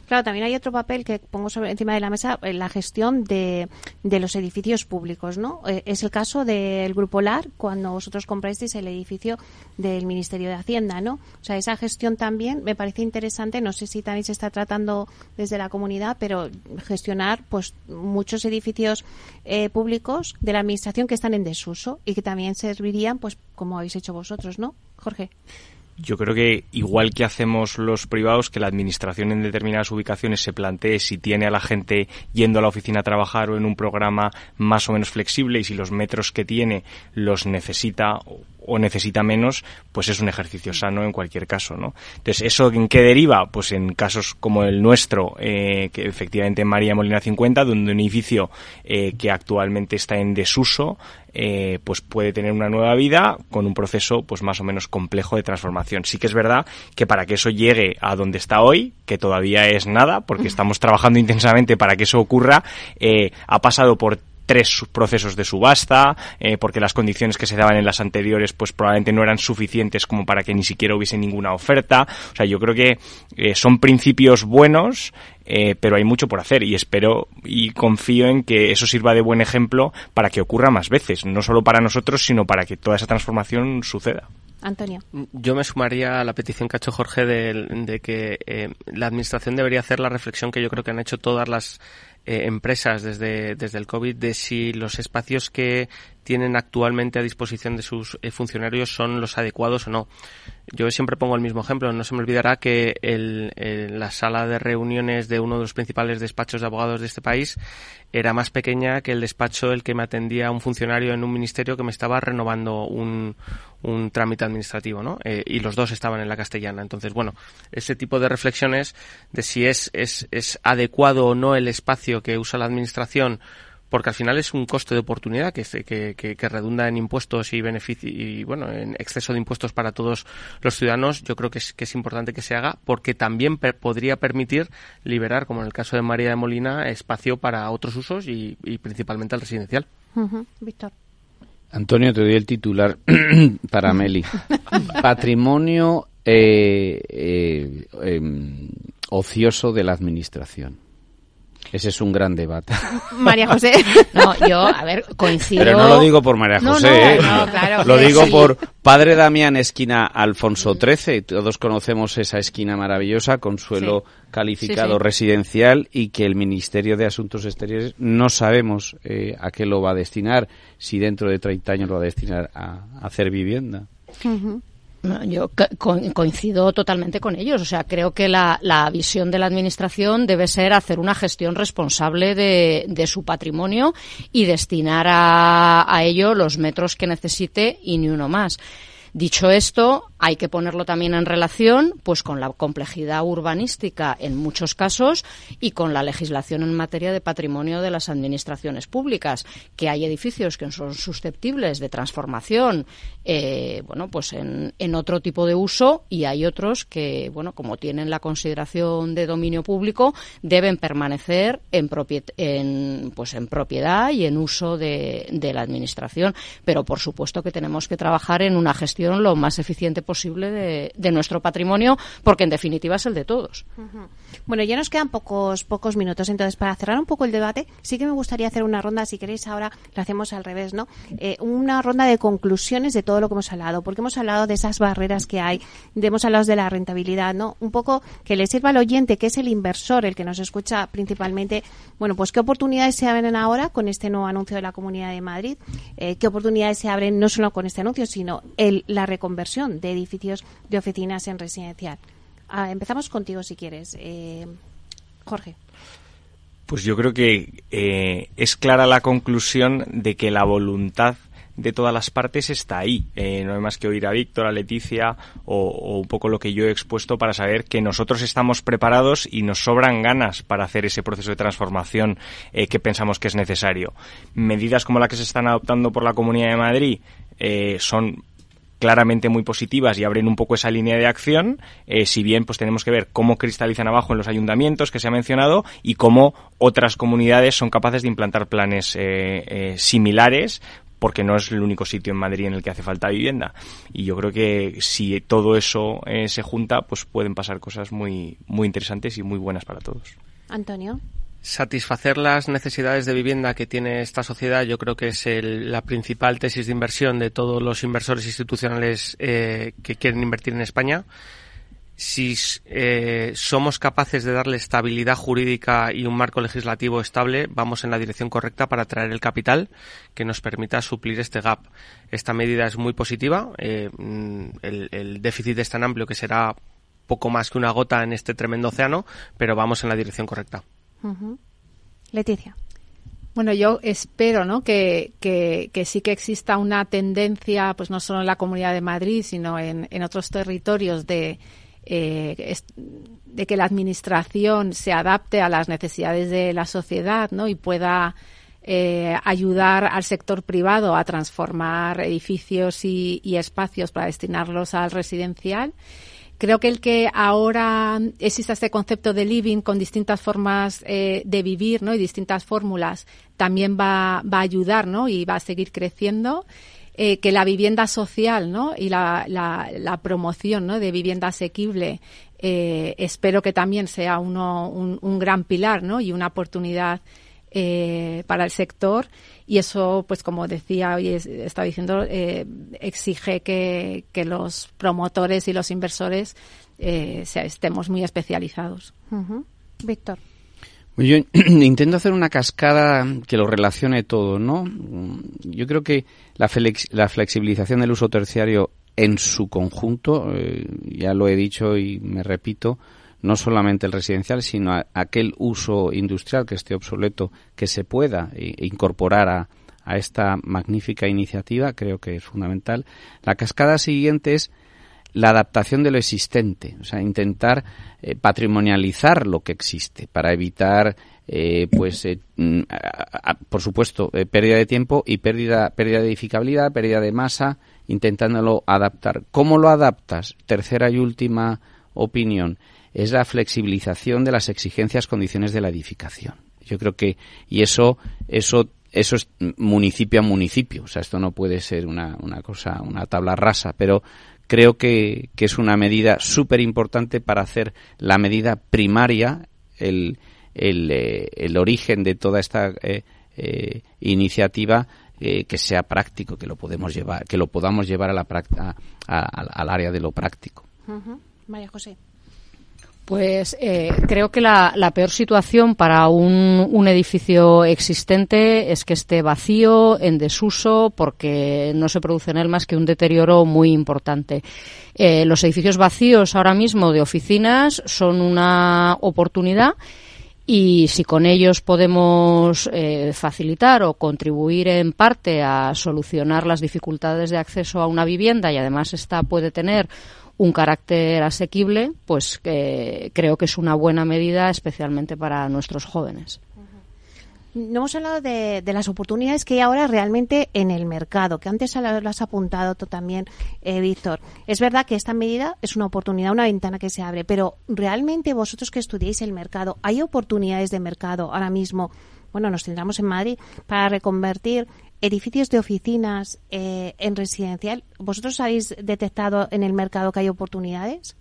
Claro, también hay otro papel que pongo sobre encima de la mesa, eh, la gestión de, de los edificios públicos, ¿no? Eh, es el caso del Grupo LAR, cuando vosotros comprasteis el edificio del Ministerio de Hacienda, ¿no? O sea, esa gestión también me parece interesante, no sé si también se está tratando desde la comunidad, pero gestionar pues muchos edificios eh, públicos de la Administración que están en desuso y que también servirían, pues como habéis hecho vosotros, ¿no? Jorge yo creo que igual que hacemos los privados, que la administración en determinadas ubicaciones se plantee si tiene a la gente yendo a la oficina a trabajar o en un programa más o menos flexible y si los metros que tiene los necesita o necesita menos, pues es un ejercicio sano en cualquier caso, ¿no? Entonces, ¿eso en qué deriva? Pues en casos como el nuestro, eh, que efectivamente en María Molina 50, donde un edificio eh, que actualmente está en desuso, eh, pues puede tener una nueva vida con un proceso pues más o menos complejo de transformación. Sí que es verdad que para que eso llegue a donde está hoy, que todavía es nada, porque estamos trabajando intensamente para que eso ocurra, ha pasado por tres procesos de subasta, eh, porque las condiciones que se daban en las anteriores pues probablemente no eran suficientes como para que ni siquiera hubiese ninguna oferta. O sea, yo creo que eh, son principios buenos, eh, pero hay mucho por hacer y espero y confío en que eso sirva de buen ejemplo para que ocurra más veces, no solo para nosotros, sino para que toda esa transformación suceda. Antonio. Yo me sumaría a la petición que ha hecho Jorge de, de que eh, la Administración debería hacer la reflexión que yo creo que han hecho todas las eh, empresas desde, desde el COVID de si los espacios que tienen actualmente a disposición de sus eh, funcionarios son los adecuados o no. Yo siempre pongo el mismo ejemplo. No se me olvidará que el, la sala de reuniones de uno de los principales despachos de abogados de este país era más pequeña que el despacho el que me atendía un funcionario en un ministerio que me estaba renovando un, un trámite administrativo, ¿no? Eh, y los dos estaban en la castellana. Entonces, bueno, ese tipo de reflexiones de si es, es, es adecuado o no el espacio que usa la administración porque al final es un coste de oportunidad que, que, que, que redunda en impuestos y beneficio y bueno en exceso de impuestos para todos los ciudadanos yo creo que es, que es importante que se haga porque también podría permitir liberar como en el caso de María de Molina espacio para otros usos y, y principalmente al residencial. Víctor. Antonio te doy el titular <clears throat> para Meli. <laughs> Patrimonio eh, eh, eh, ocioso de la administración ese es un gran debate. <laughs> María José. No, yo, a ver, coincido. Pero no lo digo por María José, ¿eh? no, no, claro, lo digo sí. por Padre Damián, esquina Alfonso XIII. Todos conocemos esa esquina maravillosa con suelo sí. calificado sí, residencial y que el Ministerio de Asuntos Exteriores no sabemos eh, a qué lo va a destinar, si dentro de 30 años lo va a destinar a, a hacer vivienda. Uh -huh. Yo coincido totalmente con ellos. O sea, creo que la, la, visión de la Administración debe ser hacer una gestión responsable de, de su patrimonio y destinar a, a, ello los metros que necesite y ni uno más. Dicho esto, hay que ponerlo también en relación pues con la complejidad urbanística en muchos casos y con la legislación en materia de patrimonio de las administraciones públicas, que hay edificios que son susceptibles de transformación eh, bueno, pues en, otro tipo de uso y hay otros que, bueno, como tienen la consideración de dominio público, deben permanecer en, en, pues en propiedad y en uso de, de la administración. Pero, por supuesto, que tenemos que trabajar en una gestión lo más eficiente posible de, nuestro patrimonio, porque en definitiva es el de todos. Bueno, ya nos quedan pocos pocos minutos, entonces para cerrar un poco el debate, sí que me gustaría hacer una ronda, si queréis ahora lo hacemos al revés, ¿no? Eh, una ronda de conclusiones de todo lo que hemos hablado, porque hemos hablado de esas barreras que hay, de, hemos hablado de la rentabilidad, ¿no? Un poco que le sirva al oyente, que es el inversor, el que nos escucha principalmente, bueno, pues qué oportunidades se abren ahora con este nuevo anuncio de la Comunidad de Madrid, eh, qué oportunidades se abren no solo con este anuncio, sino el, la reconversión de edificios de oficinas en residencial. Ah, empezamos contigo si quieres, eh, Jorge. Pues yo creo que eh, es clara la conclusión de que la voluntad de todas las partes está ahí. Eh, no hay más que oír a Víctor, a Leticia o, un poco lo que yo he expuesto para saber que nosotros estamos preparados y nos sobran ganas para hacer ese proceso de transformación que pensamos que es necesario. Medidas como las que se están adoptando por la Comunidad de Madrid son claramente muy positivas y abren un poco esa línea de acción, eh, si bien pues tenemos que ver cómo cristalizan abajo en los ayuntamientos que se ha mencionado y cómo otras comunidades son capaces de implantar planes eh, eh, similares porque no es el único sitio en Madrid en el que hace falta vivienda. Y yo creo que si todo eso eh, se junta, pues pueden pasar cosas muy, muy interesantes y muy buenas para todos. Antonio satisfacer las necesidades de vivienda que tiene esta sociedad yo creo que es la principal tesis de inversión de todos los inversores institucionales eh, que quieren invertir en España. Si eh, somos capaces de darle estabilidad jurídica y un marco legislativo estable, vamos en la dirección correcta para atraer el capital que nos permita suplir este gap. Esta medida es muy positiva. Eh, el, el déficit es tan amplio que será poco más que una gota en este tremendo océano, pero vamos en la dirección correcta. Uh. Leticia. Bueno, yo espero ¿no? que, sí que exista una tendencia, pues no solo en la Comunidad de Madrid, sino en, otros territorios de, eh, de que la Administración se adapte a las necesidades de la sociedad ¿no? y pueda eh, ayudar al sector privado a transformar edificios y espacios para destinarlos al residencial. Creo que el que ahora exista este concepto de living con distintas formas eh, de vivir ¿no? y distintas fórmulas también va, a ayudar ¿no? y va a seguir creciendo. Eh, que la vivienda social ¿no? y la promoción ¿no? de vivienda asequible eh, espero que también sea uno, un, un gran pilar ¿no? y una oportunidad eh, para el sector y eso, pues como decía hoy, estaba diciendo, eh, exige que, que, los promotores y los inversores eh, estemos muy especializados. Víctor. Yo <clears throat> intento hacer una cascada que lo relacione todo, ¿no? Yo creo que la, la flexibilización del uso terciario en su conjunto, eh, ya lo he dicho y me repito, no solamente el residencial, sino aquel uso industrial que esté obsoleto, que se pueda incorporar a, a esta magnífica iniciativa, creo que es fundamental. La cascada siguiente es la adaptación de lo existente, o sea, intentar eh, patrimonializar lo que existe para evitar, eh, pues, eh, mm, por supuesto, pérdida de tiempo y pérdida, pérdida de edificabilidad, pérdida de masa, intentándolo adaptar. ¿Cómo lo adaptas? Tercera y última opinión es la flexibilización de las exigencias, condiciones de la edificación. Yo creo que y eso eso eso es municipio a municipio, o sea, esto no puede ser una, una cosa, una tabla rasa, pero creo que, es una medida súper importante para hacer la medida primaria, el, el, eh, el origen de toda esta eh, eh, iniciativa que sea práctico, que lo podemos llevar, que lo podamos llevar a la al área de lo práctico. María José. Pues eh, creo que la, peor situación para un, edificio existente es que esté vacío, en desuso, porque no se produce en él más que un deterioro muy importante. Eh, los edificios vacíos ahora mismo de oficinas son una oportunidad y si con ellos podemos eh, facilitar o contribuir en parte a solucionar las dificultades de acceso a una vivienda y además esta puede tener un carácter asequible, pues eh, creo que es una buena medida, especialmente para nuestros jóvenes. No hemos hablado de, las oportunidades que hay ahora realmente en el mercado, que antes lo has apuntado tú también, eh, Víctor. Es verdad que esta medida es una oportunidad, una ventana que se abre, pero realmente vosotros que estudiáis el mercado, ¿hay oportunidades de mercado ahora mismo? Bueno, nos centramos en Madrid para reconvertir edificios de oficinas eh, en residencial, ¿vosotros habéis detectado en el mercado que hay oportunidades?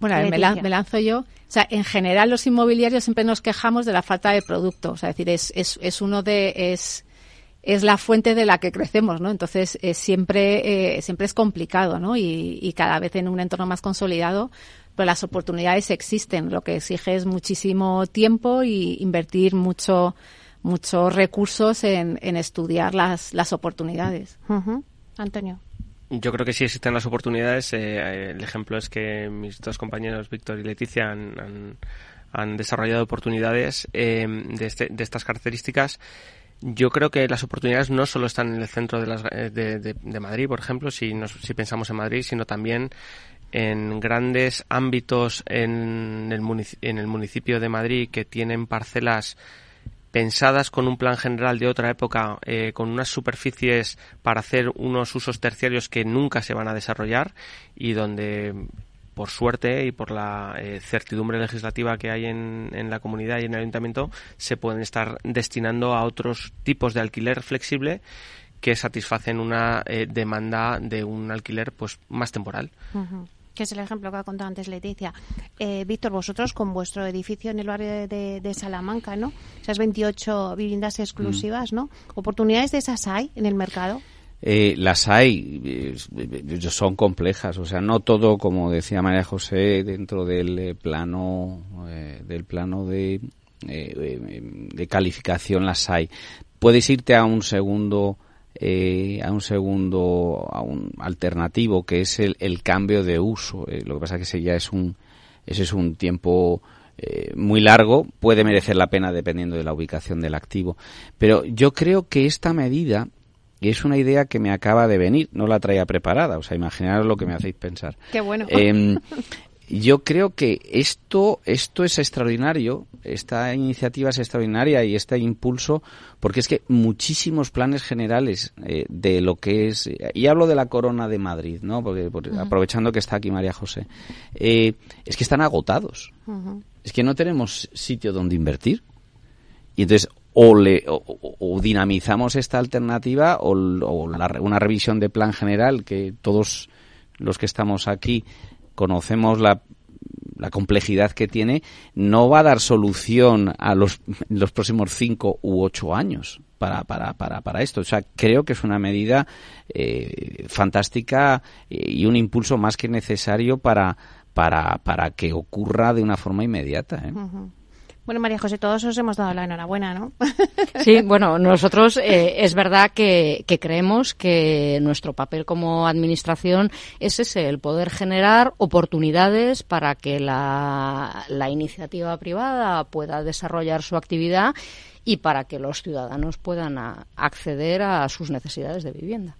Bueno, me, lanzo yo. O sea, en general los inmobiliarios siempre nos quejamos de la falta de producto. O sea, es decir, es, es, es uno de, es, es la fuente de la que crecemos, ¿no? Entonces, siempre, eh, siempre es complicado, ¿no? Y, y, cada vez en un entorno más consolidado, pero las oportunidades existen. Lo que exige es muchísimo tiempo y invertir mucho, muchos recursos en, en estudiar las, las oportunidades. Antonio. Yo creo que sí existen las oportunidades. Eh, el ejemplo es que mis dos compañeros, Víctor y Leticia, han, han, desarrollado oportunidades eh, de, este, de estas características. Yo creo que las oportunidades no solo están en el centro de, las, eh, de, de, Madrid, por ejemplo, si, nos, si pensamos en Madrid, sino también en grandes ámbitos en el, en el municipio de Madrid que tienen parcelas pensadas con un plan general de otra época, eh, con unas superficies para hacer unos usos terciarios que nunca se van a desarrollar y donde por suerte y por la eh, certidumbre legislativa que hay en, en, la comunidad y en el ayuntamiento, se pueden estar destinando a otros tipos de alquiler flexible que satisfacen una eh, demanda de un alquiler pues más temporal que es el ejemplo que ha contado antes Leticia. Eh, Víctor, vosotros con vuestro edificio en el barrio de, Salamanca, ¿no? Esas 28 viviendas exclusivas, ¿no? ¿Oportunidades de esas hay en el mercado? Eh, las hay, eh, son complejas, o sea, no todo, como decía María José, dentro del plano, del plano de, de calificación las hay. Puedes irte a un segundo eh, a un segundo, a un alternativo, que es el, el cambio de uso. Eh, lo que pasa es que ese ya es un, ese es un tiempo eh, muy largo, puede merecer la pena dependiendo de la ubicación del activo. Pero yo creo que esta medida es una idea que me acaba de venir, no la traía preparada, o sea, imaginaros lo que me hacéis pensar. Qué bueno. Em, <laughs> yo creo que esto, esto es extraordinario, esta iniciativa es extraordinaria y este impulso, porque es que muchísimos planes generales eh, de lo que es, y hablo de la Corona de Madrid, ¿no? Porque, aprovechando que está aquí María José, eh, es que están agotados. Es que no tenemos sitio donde invertir. Y entonces, o, le, o, dinamizamos esta alternativa o, una revisión de plan general que todos los que estamos aquí conocemos la la complejidad que tiene, no va a dar solución a los, los próximos cinco u ocho años para, para, para, para esto. O sea, creo que es una medida eh, fantástica y un impulso más que necesario para, para, para que ocurra de una forma inmediata. ¿eh? Bueno, María José, todos os hemos dado la enhorabuena, ¿no? <laughs> Sí, bueno, nosotros eh, es verdad que, creemos que nuestro papel como administración es ese, el poder generar oportunidades para que la iniciativa privada pueda desarrollar su actividad y para que los ciudadanos puedan acceder a sus necesidades de vivienda.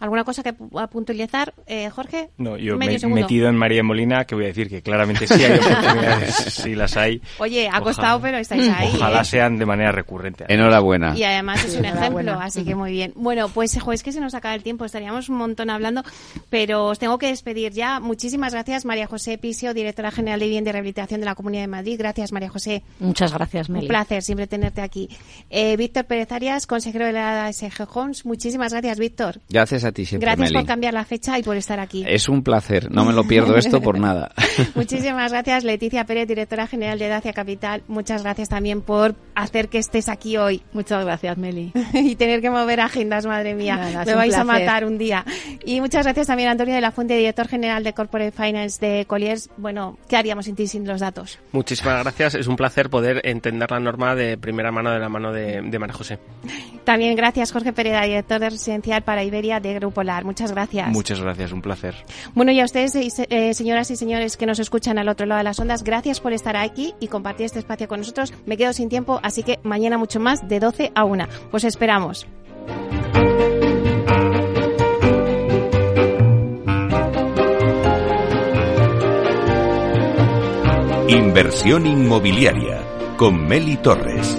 ¿Alguna cosa que a puntualizar, eh, Jorge? No, yo me he metido en María Molina, que voy a decir que claramente sí hay oportunidades, <laughs> sí las hay. Oye, ha costado, pero estáis ahí. Ojalá ¿eh? sean de manera recurrente. Enhorabuena. Y además es un ejemplo, así que muy bien. Bueno, pues es que se nos acaba el tiempo, estaríamos un montón hablando, pero os tengo que despedir ya. Muchísimas gracias, María José Pisio, directora general de Vivienda y Rehabilitación de la Comunidad de Madrid. Gracias, María José. Muchas gracias, Meli. Un placer siempre tenerte aquí. Eh, Víctor Pérez Arias, consejero de la SG Homes. Muchísimas gracias, Víctor. Gracias a ti siempre, Gracias por cambiar la fecha y por estar aquí. Es un placer, no me lo pierdo <laughs> esto por nada. <laughs> Muchísimas gracias, Leticia Pérez, directora general de Dacia Capital. Muchas gracias también por hacer que estés aquí hoy. Muchas gracias, Meli. <laughs> y tener que mover agendas, madre mía. me vais a matar un día. Y muchas gracias también a Antonio de la Fuente, director general de Corporate Finance de Colliers. Bueno, ¿qué haríamos sin ti sin los datos? Muchísimas gracias. Es un placer poder entender la norma de primera mano de la mano de, de María José. También gracias, Jorge Pereda, director de residencial para Iberia de Grupo LAR. Muchas gracias. Muchas gracias, un placer. Bueno, y a ustedes, eh, señoras y señores que nos escuchan al otro lado de las ondas, gracias por estar aquí y compartir este espacio con nosotros. Me quedo sin tiempo, así que mañana mucho más de 12 a 1. Os esperamos. Inversión inmobiliaria con Meli Torres.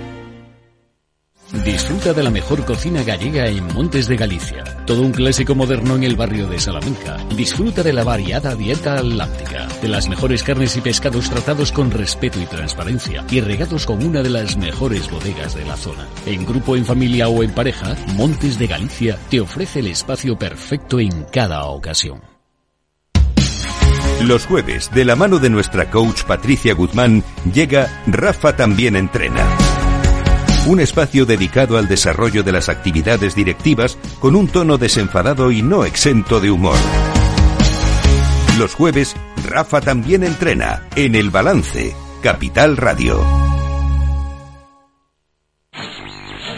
Disfruta de la mejor cocina gallega en Montes de Galicia. Todo un clásico moderno en el barrio de Salamanca. Disfruta de la variada dieta atlántica, de las mejores carnes y pescados tratados con respeto y transparencia y regados con una de las mejores bodegas de la zona. En grupo, en familia o en pareja, Montes de Galicia te ofrece el espacio perfecto en cada ocasión. Los jueves, de la mano de nuestra coach Patricia Guzmán, llega Rafa también entrena un espacio dedicado al desarrollo de las actividades directivas con un tono desenfadado y no exento de humor. Los jueves, Rafa también entrena en El Balance, Capital Radio.